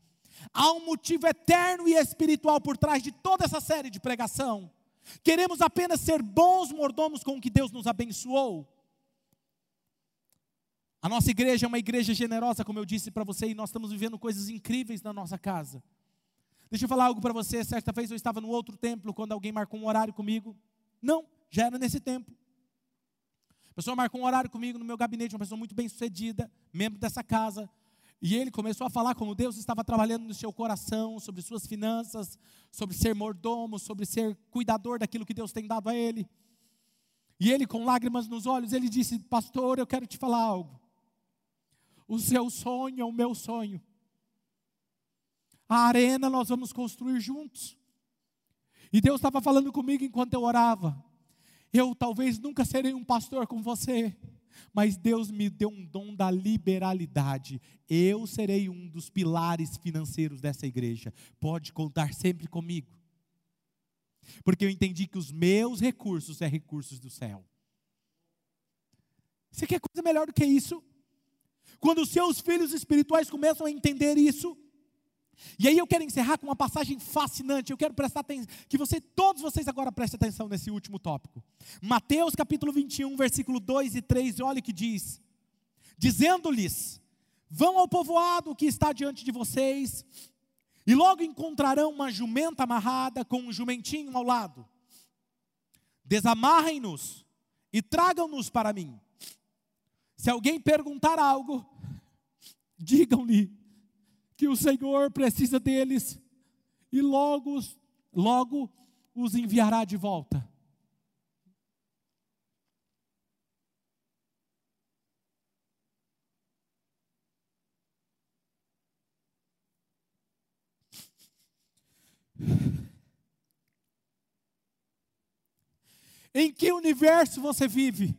Há um motivo eterno e espiritual por trás de toda essa série de pregação. Queremos apenas ser bons mordomos com o que Deus nos abençoou. A nossa igreja é uma igreja generosa, como eu disse para você, e nós estamos vivendo coisas incríveis na nossa casa. Deixa eu falar algo para você. Certa vez eu estava no outro templo quando alguém marcou um horário comigo. Não, já era nesse tempo. A pessoa marcou um horário comigo no meu gabinete, uma pessoa muito bem sucedida, membro dessa casa. E ele começou a falar como Deus estava trabalhando no seu coração, sobre suas finanças, sobre ser mordomo, sobre ser cuidador daquilo que Deus tem dado a ele. E ele, com lágrimas nos olhos, ele disse: Pastor, eu quero te falar algo. O seu sonho é o meu sonho. A arena nós vamos construir juntos. E Deus estava falando comigo enquanto eu orava. Eu talvez nunca serei um pastor com você, mas Deus me deu um dom da liberalidade. Eu serei um dos pilares financeiros dessa igreja. Pode contar sempre comigo. Porque eu entendi que os meus recursos é recursos do céu. Você quer coisa melhor do que isso? Quando os seus filhos espirituais começam a entender isso, e aí eu quero encerrar com uma passagem fascinante. Eu quero prestar atenção, que você, todos vocês agora prestem atenção nesse último tópico. Mateus capítulo 21, versículo 2 e 3, olha o que diz: Dizendo-lhes: Vão ao povoado que está diante de vocês, e logo encontrarão uma jumenta amarrada com um jumentinho ao lado. Desamarrem-nos e tragam-nos para mim. Se alguém perguntar algo, digam-lhe que o Senhor precisa deles e logo, logo os enviará de volta. Em que universo você vive?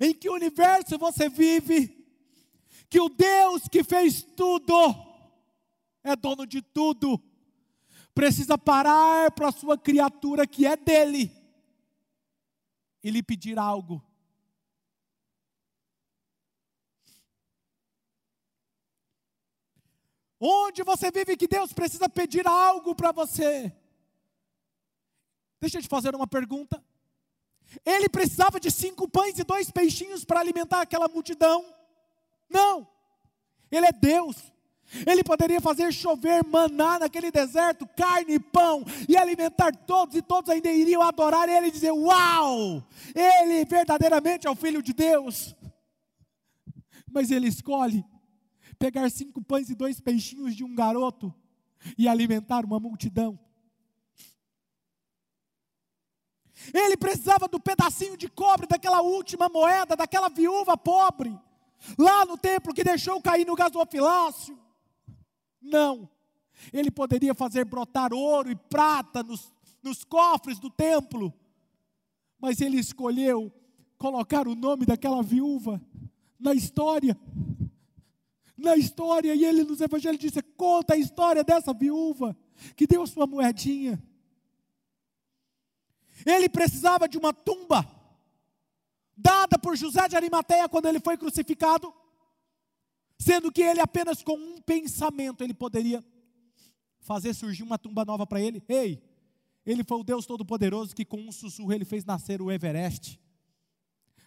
Em que universo você vive? Que o Deus que fez tudo é dono de tudo, precisa parar para a sua criatura que é dele e lhe pedir algo. Onde você vive que Deus precisa pedir algo para você? Deixa eu te fazer uma pergunta. Ele precisava de cinco pães e dois peixinhos para alimentar aquela multidão? Não. Ele é Deus. Ele poderia fazer chover maná naquele deserto, carne e pão, e alimentar todos, e todos ainda iriam adorar ele e dizer: Uau! Ele verdadeiramente é o Filho de Deus. Mas ele escolhe pegar cinco pães e dois peixinhos de um garoto e alimentar uma multidão. Ele precisava do pedacinho de cobre daquela última moeda, daquela viúva pobre, lá no templo que deixou cair no gasofilácio. Não. Ele poderia fazer brotar ouro e prata nos, nos cofres do templo, mas ele escolheu colocar o nome daquela viúva na história na história, e ele nos evangelhos disse: conta a história dessa viúva que deu sua moedinha. Ele precisava de uma tumba dada por José de Arimateia quando ele foi crucificado, sendo que ele apenas com um pensamento ele poderia fazer surgir uma tumba nova para ele. Ei, ele foi o Deus Todo-Poderoso que com um sussurro ele fez nascer o Everest.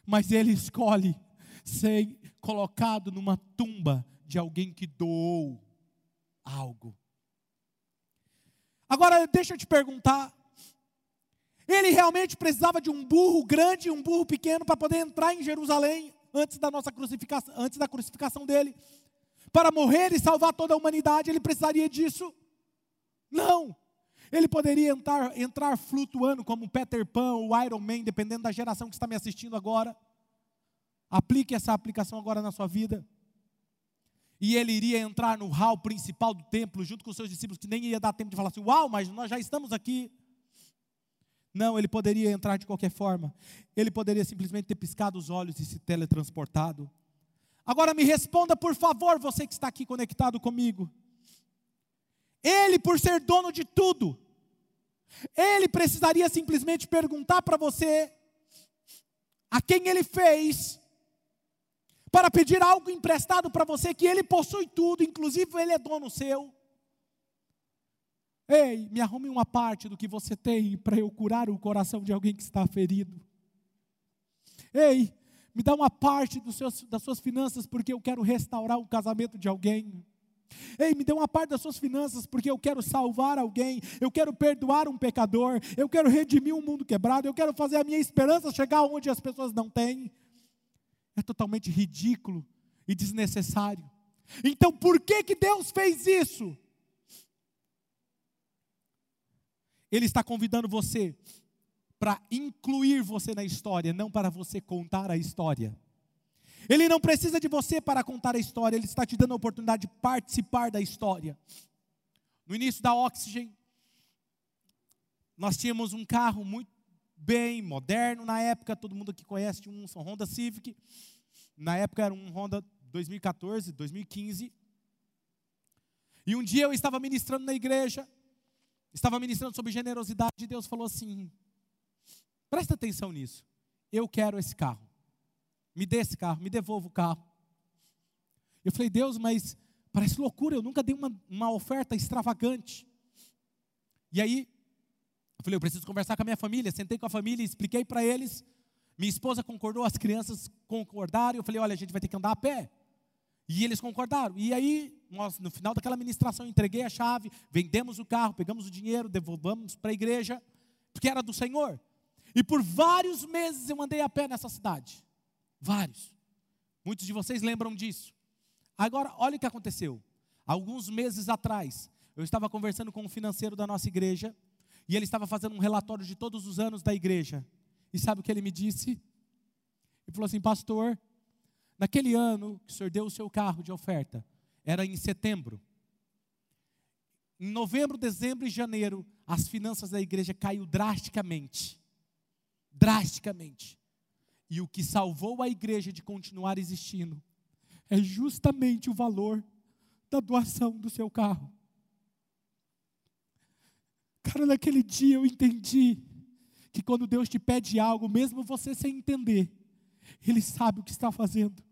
Mas ele escolhe ser colocado numa tumba de alguém que doou algo. Agora, deixa eu te perguntar. Ele realmente precisava de um burro grande e um burro pequeno para poder entrar em Jerusalém antes da nossa crucificação, antes da crucificação dele. Para morrer e salvar toda a humanidade, ele precisaria disso? Não. Ele poderia entrar, entrar flutuando como Peter Pan ou Iron Man, dependendo da geração que está me assistindo agora. Aplique essa aplicação agora na sua vida e ele iria entrar no hall principal do templo, junto com os seus discípulos, que nem ia dar tempo de falar assim: Uau, mas nós já estamos aqui. Não, ele poderia entrar de qualquer forma. Ele poderia simplesmente ter piscado os olhos e se teletransportado. Agora me responda, por favor, você que está aqui conectado comigo. Ele, por ser dono de tudo, ele precisaria simplesmente perguntar para você a quem ele fez para pedir algo emprestado para você, que ele possui tudo, inclusive ele é dono seu. Ei, me arrume uma parte do que você tem para eu curar o coração de alguém que está ferido. Ei, me dá uma parte seus, das suas finanças porque eu quero restaurar o casamento de alguém. Ei, me dê uma parte das suas finanças porque eu quero salvar alguém, eu quero perdoar um pecador, eu quero redimir um mundo quebrado, eu quero fazer a minha esperança chegar onde as pessoas não têm é totalmente ridículo e desnecessário. Então, por que que Deus fez isso? Ele está convidando você para incluir você na história, não para você contar a história. Ele não precisa de você para contar a história, ele está te dando a oportunidade de participar da história. No início da Oxygen, nós tínhamos um carro muito bem moderno na época, todo mundo que conhece um Honda Civic. Na época era um Honda 2014, 2015. E um dia eu estava ministrando na igreja, estava ministrando sobre generosidade, e Deus falou assim: presta atenção nisso. Eu quero esse carro. Me dê esse carro, me devolva o carro. Eu falei, Deus, mas parece loucura, eu nunca dei uma, uma oferta extravagante. E aí, eu falei, eu preciso conversar com a minha família. Sentei com a família, expliquei para eles. Minha esposa concordou, as crianças concordaram. Eu falei, olha, a gente vai ter que andar a pé. E eles concordaram. E aí, nós, no final daquela ministração, entreguei a chave, vendemos o carro, pegamos o dinheiro, devolvamos para a igreja, porque era do Senhor. E por vários meses eu andei a pé nessa cidade. Vários. Muitos de vocês lembram disso. Agora, olha o que aconteceu. Alguns meses atrás, eu estava conversando com um financeiro da nossa igreja, e ele estava fazendo um relatório de todos os anos da igreja. E sabe o que ele me disse? Ele falou assim: Pastor, naquele ano que o senhor deu o seu carro de oferta, era em setembro. Em novembro, dezembro e janeiro, as finanças da igreja caiu drasticamente. drasticamente. E o que salvou a igreja de continuar existindo é justamente o valor da doação do seu carro. Cara, naquele dia eu entendi que quando Deus te pede algo, mesmo você sem entender, Ele sabe o que está fazendo.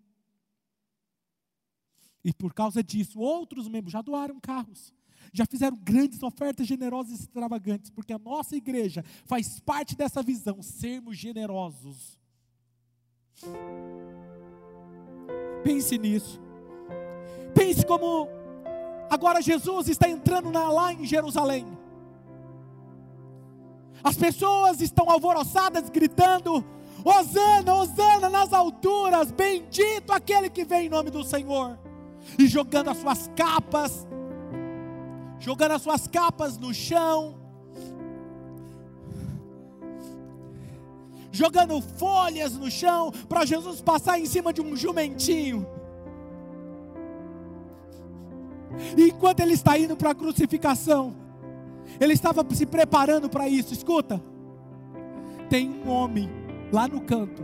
E por causa disso, outros membros já doaram carros, já fizeram grandes ofertas generosas e extravagantes, porque a nossa igreja faz parte dessa visão, sermos generosos. Pense nisso. Pense como agora Jesus está entrando lá em Jerusalém. As pessoas estão alvoroçadas, gritando: Hosana, Hosana nas alturas, bendito aquele que vem em nome do Senhor. E jogando as suas capas, jogando as suas capas no chão, jogando folhas no chão, para Jesus passar em cima de um jumentinho. E enquanto ele está indo para a crucificação, ele estava se preparando para isso. Escuta, tem um homem lá no canto,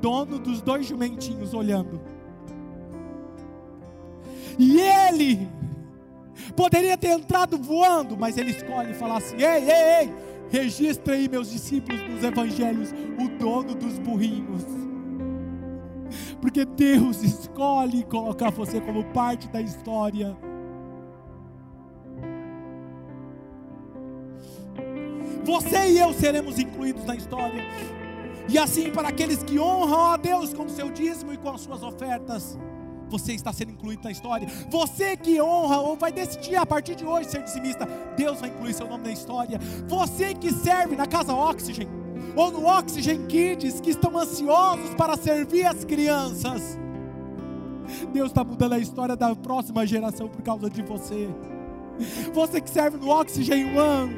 dono dos dois jumentinhos, olhando. E ele poderia ter entrado voando, mas ele escolhe falar assim: ei, ei, ei, registra aí meus discípulos nos evangelhos, o dono dos burrinhos. Porque Deus escolhe colocar você como parte da história. Você e eu seremos incluídos na história. E assim, para aqueles que honram a Deus com o seu dízimo e com as suas ofertas, você está sendo incluído na história. Você que honra ou vai decidir a partir de hoje ser dizimista, Deus vai incluir seu nome na história. Você que serve na casa Oxygen ou no Oxygen Kids, que estão ansiosos para servir as crianças, Deus está mudando a história da próxima geração por causa de você. Você que serve no Oxygen One,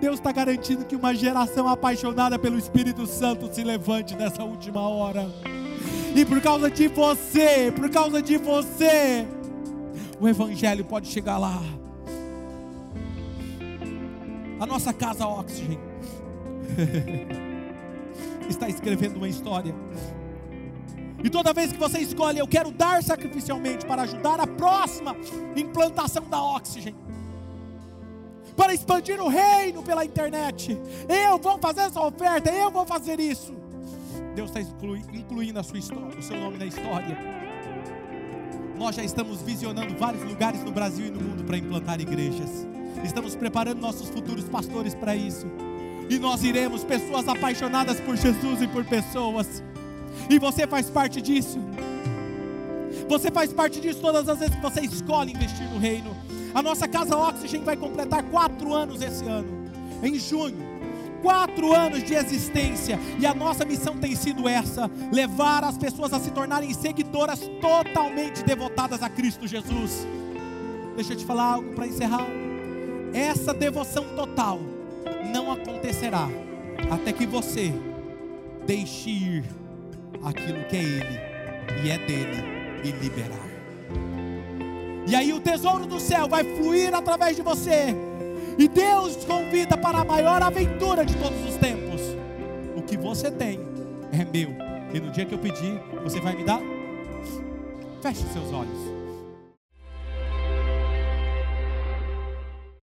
Deus está garantindo que uma geração apaixonada pelo Espírito Santo se levante nessa última hora. E por causa de você, por causa de você, o Evangelho pode chegar lá. A nossa casa Oxygen [laughs] está escrevendo uma história. E toda vez que você escolhe, eu quero dar sacrificialmente para ajudar a próxima implantação da Oxygen para expandir o reino pela internet. Eu vou fazer essa oferta, eu vou fazer isso. Deus está incluindo a sua história, o seu nome na história. Nós já estamos visionando vários lugares no Brasil e no mundo para implantar igrejas. Estamos preparando nossos futuros pastores para isso. E nós iremos, pessoas apaixonadas por Jesus e por pessoas. E você faz parte disso. Você faz parte disso todas as vezes que você escolhe investir no reino. A nossa casa Oxygen vai completar quatro anos esse ano, em junho. Quatro anos de existência, e a nossa missão tem sido essa: levar as pessoas a se tornarem seguidoras totalmente devotadas a Cristo Jesus. Deixa eu te falar algo para encerrar. Essa devoção total não acontecerá até que você deixe ir aquilo que é Ele e é dele e liberar. E aí o tesouro do céu vai fluir através de você. E Deus te convida para a maior aventura de todos os tempos. O que você tem é meu. E no dia que eu pedir, você vai me dar? Feche seus olhos.